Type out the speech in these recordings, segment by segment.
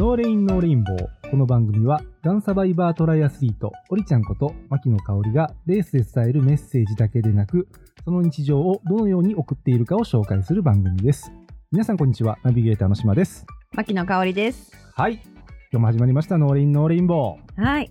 No Rain No Rainbow。この番組は、がんサバイバートライアスリート、オリちゃんこと、牧野香織が、レースで伝えるメッセージだけでなく、その日常をどのように送っているかを紹介する番組です。皆さんこんにちは。ナビゲーターの島です。牧野香織です。はい。今日も始まりました、 No Rain No Rainbow。はい。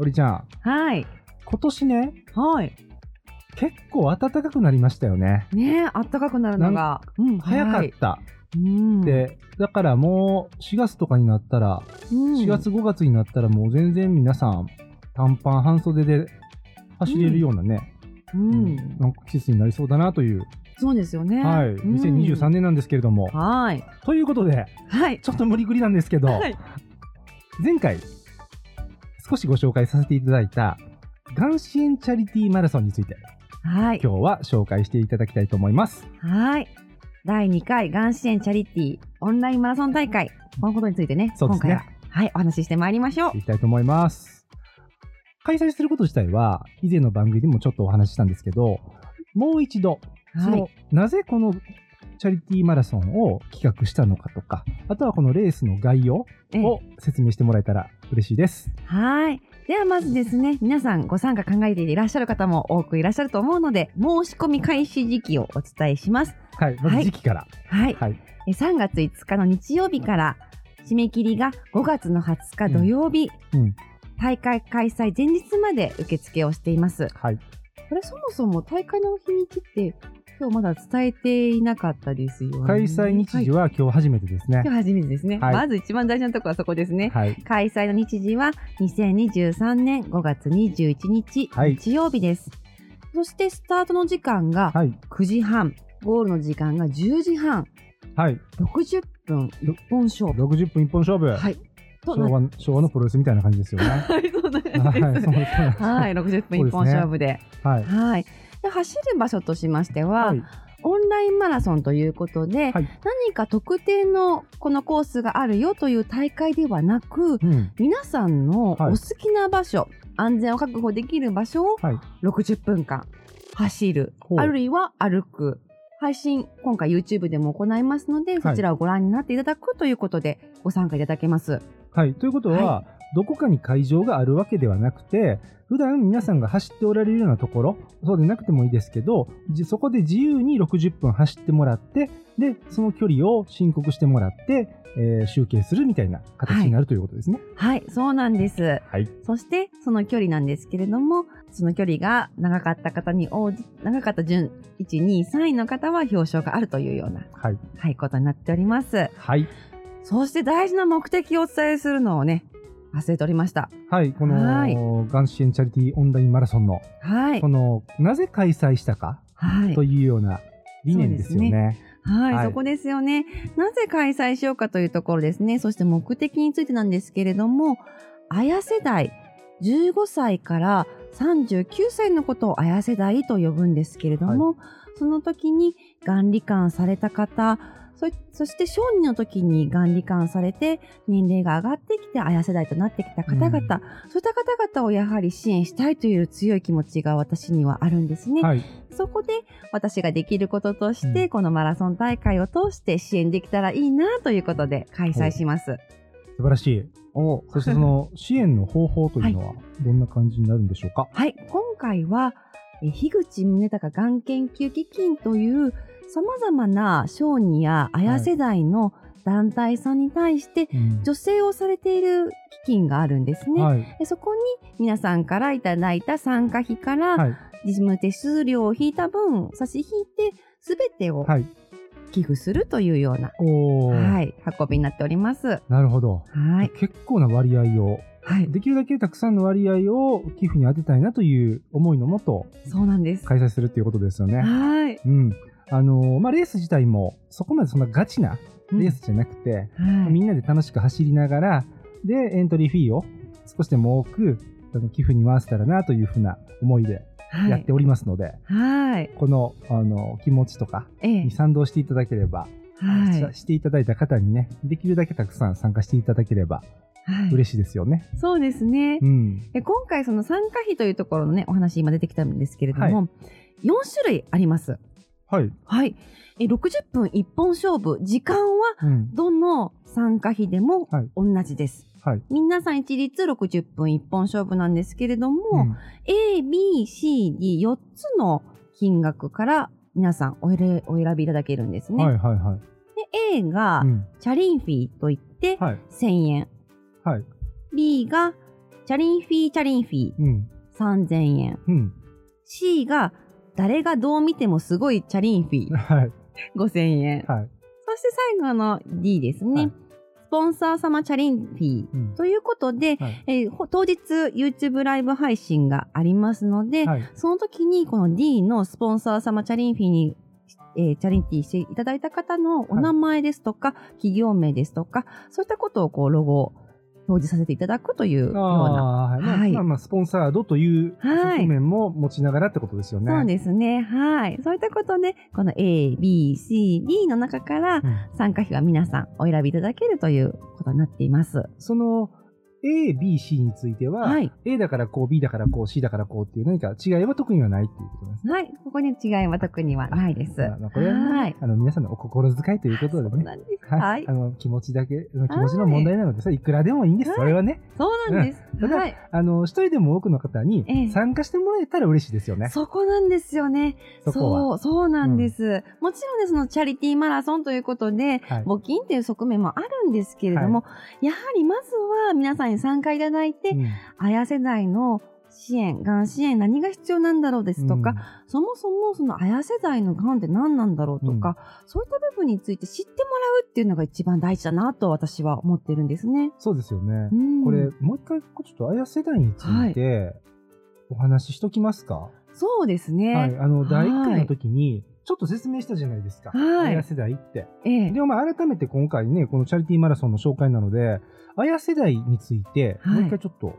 オリちゃん、はい。今年ね、はい。結構暖かくなりましたよね。ねえ、あったかくなるのが。うん、早かった。うん。で、だからもう4月とかになったら、うん、4月5月になったらもう全然皆さん短パン半袖で走れるようなね、うん。なんか季節になりそうだなという、そうですよね。はい、うん2023年なんですけれども。はい。ということで、はい。ちょっと無理くりなんですけど、はい。前回少しご紹介させていただいた、がん支援チャリティーマラソンについて、はい。今日は紹介していただきたいと思います。はい。第2回がん支援チャリティーオンラインマラソン大会。このことについてね、そうですね今回は、はい、お話ししてまいりましょう。いきたいと思います。開催すること自体は、以前の番組でもちょっとお話ししたんですけど、もう一度、その、はい。なぜこのチャリティーマラソンを企画したのかとか、あとはこのレースの概要ええを説明してもらえたら嬉しいです。はい。ではまずですね、皆さんご参加考えていらっしゃる方も多くいらっしゃると思うので、申し込み開始時期をお伝えします。はい、まず時期から。はい。はい。え3月5日の日曜日から締め切りが5月の20日土曜日、うん。大会開催前日まで受付をしています。はい。これそもそも大会の日にちって今日まだ伝えていなかったですよね。開催日時は、は今日初めてですね今。日初めてですね、はいまず一番大事なところはそこですね。はい。開催の日時は2023年5月21日、はい日曜日です。そしてスタートの時間がはい。9時半、ゴールの時間が10時半、はい。60分一本勝負。60分一本勝負。はい。昭和昭和のプロレスみたいな感じですよね。はい、そうなんです。はい、60分一本勝負で。はい。はい。で走る場所としましては、はい。オンラインマラソンということで、はい。何か特定のこのコースがあるよという大会ではなく、うん。皆さんのおはい好きな場所、安全を確保できる場所をはい。60分間走る、あるいは歩く。配信、今回 YouTube でも行いますので、そちらをご覧になっていただくということでご参加いただけます。はい。ということは、はどこかに会場があるわけではなくて、普段皆さんが走っておられるようなところ、そうでなくてもいいですけど、じそこで自由に60分走ってもらって、で、その距離を申告してもらって、えー集計するみたいな形になるということですね。はい、そうなんです。はい。そして、その距離なんですけれども、その距離が長かった方に応じ、長かった順、1、2、3位の方は表彰があるというような、はい。はい、ことになっております。はい。そして大事な目的をお伝えするのをね、忘れておりました。はい。こはいの、がん支援チャリティーオンラインマラソンの、はいこ。の、なぜ開催したかはいと。いうような理念ですよね。はい、はいそこですよね。なぜ開催しようかというところですね。そして目的についてなんですけれども、綾世代、15歳から39歳のことを綾世代と呼ぶんですけれども、その時にがん罹患された方、そそして小児の時にがん罹患されて年齢が上がってきて綾世代となってきた方々、うんそういった方々をやはり支援したいという強い気持ちが私にはあるんですね。はい。そこで私ができることとして、うんこのマラソン大会を通して支援できたらいいなということで開催します。素晴らしい。おそしてその 支援の方法というのはどんな感じになるんでしょうか？はい、今回は、え樋口宗隆がん研究基金というさまざまな小児や綾世代の団体さんに対してうん助成をされている基金があるんですね。はい。でそこに皆さんからいただいた参加費から、はい。事務手数料を引いた分差し引いて全てをはい。寄付するというような。はい、運びになっております。なるほど。はい。結構な割合を、はい。できるだけたくさんの割合を寄付に当てたいなという思いのもとそうなんです。開催するということですよね。はい。うん。あのーまあ、レース自体もそこまでそんなガチなレースじゃなくて、はい。みんなで楽しく走りながら、で、エントリーフィーを少しでも多くあの寄付に回せたらなというふうな思いではいやっておりますので、はい。このあの気持ちとかええに。賛同していただければ、はい。ししていただいた方にね、できるだけたくさん参加していただければはい。嬉しいですよね。そうですねう。ん。で今回その参加費というところのね、お話今出てきたんですけれども、4種類あります。はい。はい。え60分一本勝負。時間はうん。どの参加費でもはい同じです。はい。皆さん一律60分一本勝負なんですけれども、うん A、B、C、D4 つの金額から皆さんお選お選びいただけるんですね。はいはいはい。で A がうん。チャリンフィーといってはい。1000円。はい。B がチャリンフィーチャリンフィーうん。3000円。うん。C が誰がどう見てもすごいチャリンフィーはい。5000円。はい。そして最後の D ですね。はいスポンサー様チャリンフィー。うん。ということで、はい。えーほ当日 YouTube ライブ配信がありますので、はい。その時にこの D のスポンサー様チャリンフィーに、えーチャリンティーしていただいた方のお名前ですとか、企業名ですとか、そういったことをこうロゴを表示させていただくというような。まあはいまあまあ、スポンサードというはい側面も持ちながらってことですよね。そうですね。はい。そういったことで、この A、B、C、D の中からうん参加費は皆さんお選びいただけるということになっています。その A、B、C については、はい。A だからこう、B だからこう、C だからこうっていう何か違いは特にはないっていうことですね。はい。ここに違いは特にはないです。まあまあこれはね、はい。あの皆さんのお心遣いということでね。です。はい、はいあ。の気持ちだけ、気持ちの問題なので、それいくらでもいいんです。はいそれはね、そうなんです。ただはい。あの、一人でも多くの方にええ参加してもらえたら嬉しいですよね。そこなんですよね。そこは。そう、そうなんです。もちろんね、そのチャリティーマラソンということで、はい。募金っていう側面もあるんですけれども、やはりまずは皆さんに参加いただいて、うん綾世代の支援、がん支援何が必要なんだろうですとか、そもそもその綾世代のがんって何なんだろうとか、そういった部分について知ってもらうっていうのが一番大事だなと私は思ってるんですね。そうですよね。うんこれ、もう一回、ちょっと、あや世代について、お話ししときますか？そうですね。はい。あの、はい第1回の時に、ちょっと説明したじゃないですか。はいあや世代って。ええでも、まあ、改めて今回ね、このチャリティーマラソンの紹介なので、あや世代について、はいもう一回ちょっと、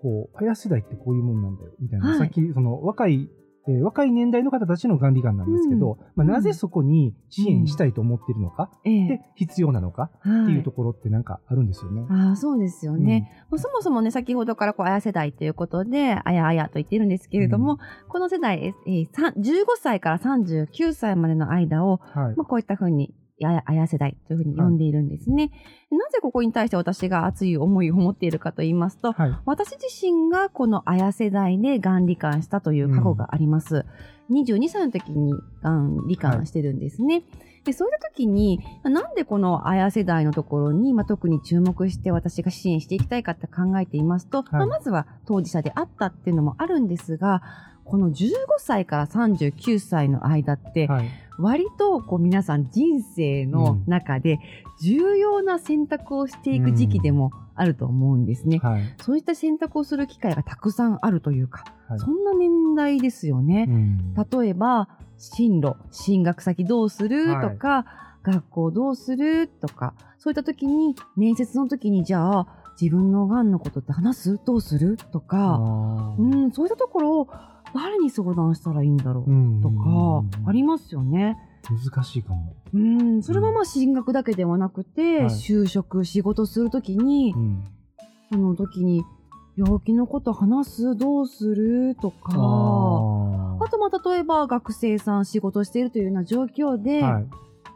こう、あや世代ってこういうもんなんだよ、みたいな。はいさっき、その、若い、えー若い年代の方たちのがん罹がんなんですけど、まあ、なぜそこに支援したいと思っているのか、ええで、必要なのかはい。っていうところってなんかあるんですよね。ああ、そうですよね。もうそもそもね、先ほどからこう、あや世代ということで、あやあやと言っているんですけれども、この世代、ええーさん15歳から39歳までの間を、はい。まあ、こういったふうに、あやあや世代というふうに呼んでいるんですね。なぜここに対して私が熱い思いを持っているかと言いますと、はい。私自身がこのあや世代でがん罹患したという過去があります。22歳の時にがん罹患してるんですね。でそういった時になんでこのあや世代のところに、まあ、特に注目して私が支援していきたいかって考えていますと、まあ、まずは当事者であったっていうのもあるんですがこの15歳から39歳の間ってはい。割とこう皆さん人生の中で重要な選択をしていく時期でもあると思うんですね。はい。そういった選択をする機会がたくさんあるというか、はいそんな年代ですよね。うん例えば、進路、進学先どうするはいとか、学校どうするとか、そういった時に、面接の時に、じゃあ、自分のがんのことって話す？どうする？とか、うん、そういったところを誰に相談したらいいんだろううんとか、ありますよね。難しいかも。うん、それはまあ進学だけではなくて、はい就職、仕事するときにう、ん。その時に、病気のこと話すどうするとか、ああとまあ例えば学生さん仕事しているというような状況で、ーはい。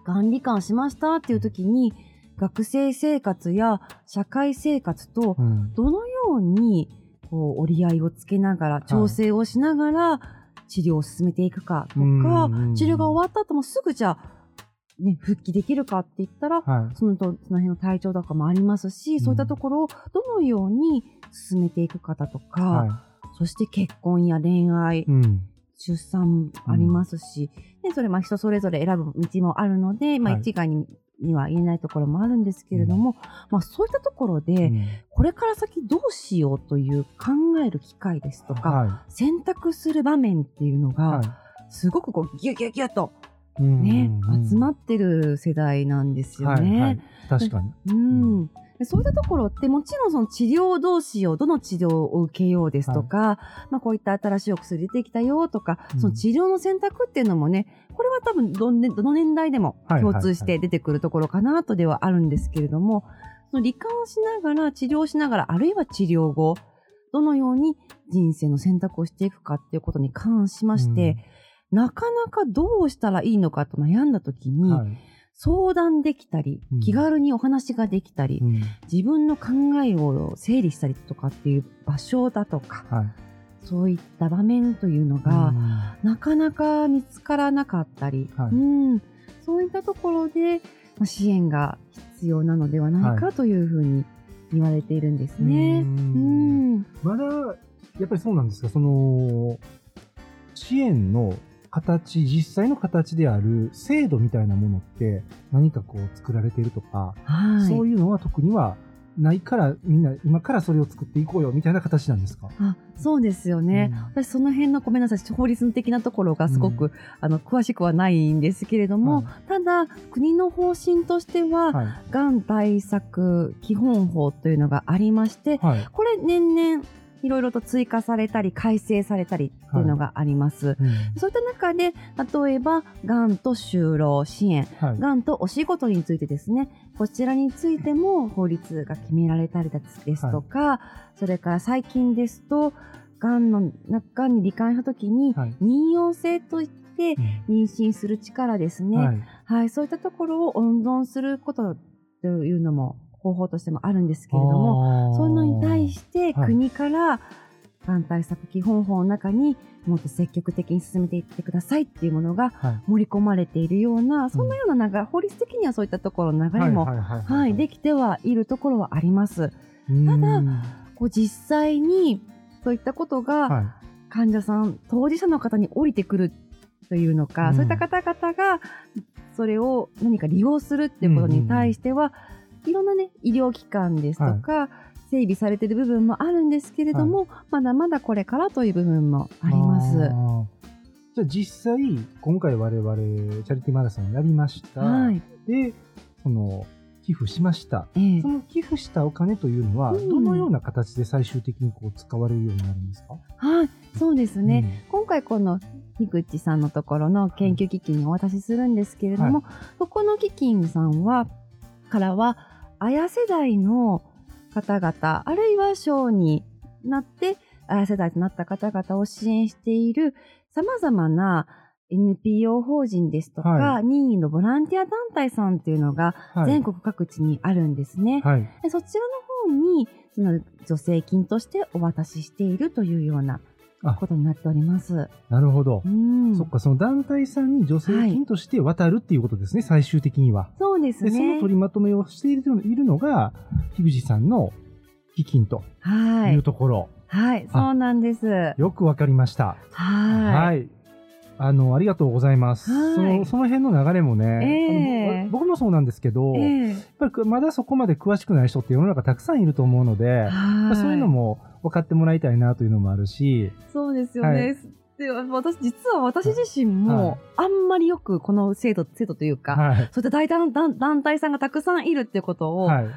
がん罹患しましたっていう時に、学生生活や社会生活とうんどのようにこう折り合いをつけながら、調整をしながら治療を進めていくかとか、うん治療が終わった後もすぐじゃあ、ね、復帰できるかって言ったら、はい。そのとその辺の体調とかもありますし、そういったところをどのように進めていくかだとか、はそして結婚や恋愛、い。うん。出産ありますし、でそれまあ人それぞれ選ぶ道もあるので、まあ、はい一概に,、には言えないところもあるんですけれども、まあ、そういったところで、うん。これから先どうしようという考える機会ですとか、は選択する場面っていうのい。が、はい。すごくこうギュギュギュッとうん。ね、うん。集まってる世代なんですよね。はいはい。確かに。うん。でそういったところってもちろんその治療をどうしようどの治療を受けようですとか、まあ、こういった新しいお薬出てきたよとか、うん。その治療の選択っていうのもねこれは多分どんねどの年代でもはいはいはい共通して出てくるところかなとではあるんですけれども、その罹患をしながら治療しながらあるいは治療後どのように人生の選択をしていくかっていうことに関しまして、なかなかどうしたらいいのかと悩んだ時に、はい相談できたりうん、気軽にお話ができたり、うん。自分の考えを整理したりとかっていう場所だとか、はい。そういった場面というのが、なかなか見つからなかったり、はい。うん、そういったところでまあ支援が必要なのではないかというふうに言われているんですね。ううんん。まだ、やっぱりそうなんですか、その、支援の形、実際の形である制度みたいなものって何かこう作られているとか、はい、そういうのは特にはないから、みんな今からそれを作っていこうよみたいな形なんですか？あそうですよね、私その辺のごめんなさい法律的なところがすごく、うあの詳しくはないんですけれども、はい。ただ国の方針としては、はい。がん対策基本法というのがありまして、はい。これ年々いろいろと追加されたり改正されたりっていうのがあります。うん。そういった中で例えばがんと就労支援。はい。がんとお仕事についてですね。こちらについても法律が決められたりですとか、それから最近ですとがんのながんに罹患した時にはい。妊用性といって妊娠する力ですね、はい。はい、そういったところを温存することというのも方法としてもあるんですけれども、もそういうのに対してはい。国からがん対策基本法の中にもっと積極的に進めていってくださいっていうものがはい。盛り込まれているような、そんなような流れ、法律的にはそういったところの流れも、はいはいはいはい。できてはいるところはあります。うん。ただこう実際にそういったことがはい。患者さん、当事者の方に降りてくるというのか、うん。そういった方々がそれを何か利用するっていうことに対しては、いろんなね、医療機関ですとか、整備されている部分もあるんですけれども、まだまだこれからという部分もあります。じゃあ実際、今回我々、チャリティーマラソンをやりました。はい。で、その、寄付しました。ええその寄付したお金というのは、うんどのような形で最終的にこう使われるようになるんですか？はい、そうですね。今回この樋口さんのところの研究基金にお渡しするんですけれども、そこの基金さんはからは綾世代の方々あるいは小になって綾世代となった方々を支援しているさまざまな NPO 法人ですとか、は任意のボランティア団体さんっていうのがはい全国各地にあるんですね。はい。でそちらの方にその助成金としてお渡ししているというようなあことになっております。なるほどう。ん、そっか、その団体さんに助成金として渡るっていうことですね、最終的には。そうですで、そのね。取りまとめをしているいるのが、樋口さんの基金とはいいうところ。はい、あそうなんです。はよくわかりました。い。い。あの、ありがとうございます。はいその、その辺の流れもね、ええあの僕もそうなんですけど、ええやっぱりまだそこまで詳しくない人って世の中たくさんいると思うので、はいそういうのも分かってもらいたいなというのもあるし、そうですよね。はいで私実は私自身はもあんまりよくこの制度制度というか、はい。そういった大団団団体さんがたくさんいるってことを、はい。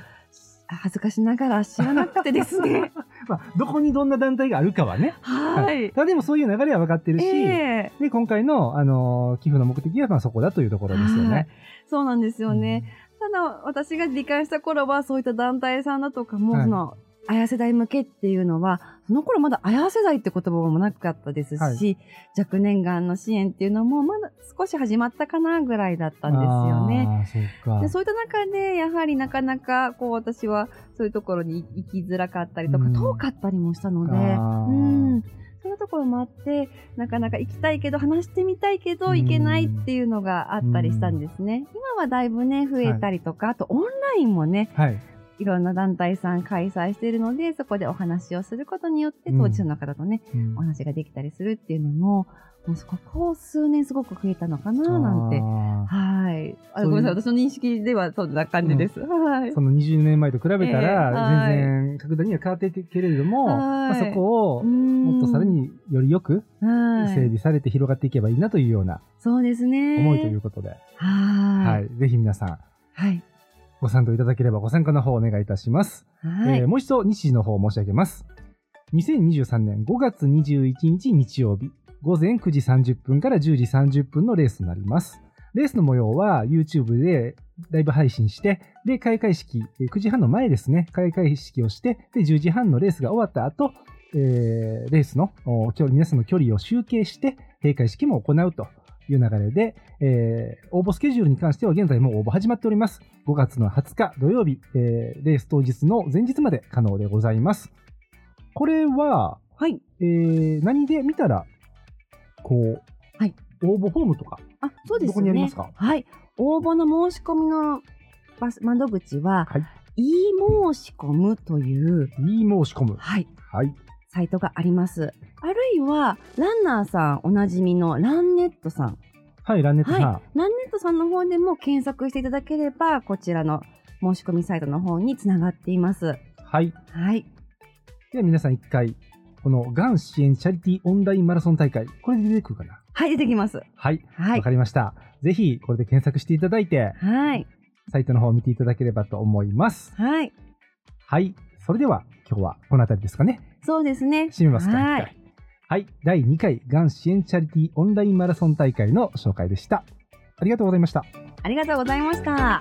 恥ずかしながら知らなくてですね。まあ、どこにどんな団体があるかはね。はい。ただでもそういう流れは分かってるし、ええで、今回の、あのー寄付の目的はまあそこだというところですよはいね。そうなんですよね。ただ私が理解した頃はそういった団体さんだとかも、はいその綾世代向けっていうのはその頃まだ綾世代って言葉もなかったですし、はい若年がんの支援っていうのもまだ少し始まったかなぐらいだったんですよね。ああ、そうか。でそういった中でやはりなかなかこう私はそういうところに行きづらかったりとか、うん遠かったりもしたので、うん、そういうところもあってなかなか行きたいけど話してみたいけどうん行けないっていうのがあったりしたんですね。今はだいぶね増えたりとか、あとオンラインもねはい。いろんな団体さん開催しているのでそこでお話をすることによってうん当事者の方とね、うんお話ができたりするっていうのももうここ数年すごく増えたのかななんて。あはい。あごめんなさい。私の認識ではそんな感じです。はいー。その20年前と比べたええら、はい全然格段には変わっていくけれども、はいまあ、そこをももっとさら、によりよくはい、整備されて広がっていけばいいなというようなそうですね。思いということで、はい。はい。ぜひ皆さん、はい。ご参加いただければご参加の方お願いいたします。はい。えーもう一度日時の方申し上げます。2023年5月21日日曜日、午前9時30分から10時30分のレースになります。レースの模様は YouTube でライブ配信して、で、開会式、えー9時半の前ですね、開会式をして、で、10時半のレースが終わった後、えーレースのお距離皆さんの距離を集計して、閉会式も行うという流れで、えー応募スケジュールに関しては現在もう応募始まっております。5月の20日土曜日、えーレース当日の前日まで可能でございます。これは、はい。えー何で見たら、こう、はい応募フォームとか、あ、そうですね。どこにありますか？はい。応募の申し込みのバス窓口は、はい e 申し込むという、いい申し込む。はい、はい。サイトがあります。あるいは、ランナーさんおなじみのランネットさん。はい、ランネットさん。はい。ランネットさんの方でも検索していただければ、こちらの申し込みサイトの方につながっています。はい。はい。では皆さん一回、このがん支援チャリティーオンラインマラソン大会、これで出てくるかな？はい、出てきます。はい。わ、はいか。りました。ぜひ、これで検索していただいて、はい。サイトの方を見ていただければと思います。はい。はい。それでは、今日はこの辺りですかね。そうですね。締めますか、はい。はい。第2回、がん支援チャリティーオンラインマラソン大会の紹介でした。ありがとうございました。ありがとうございました。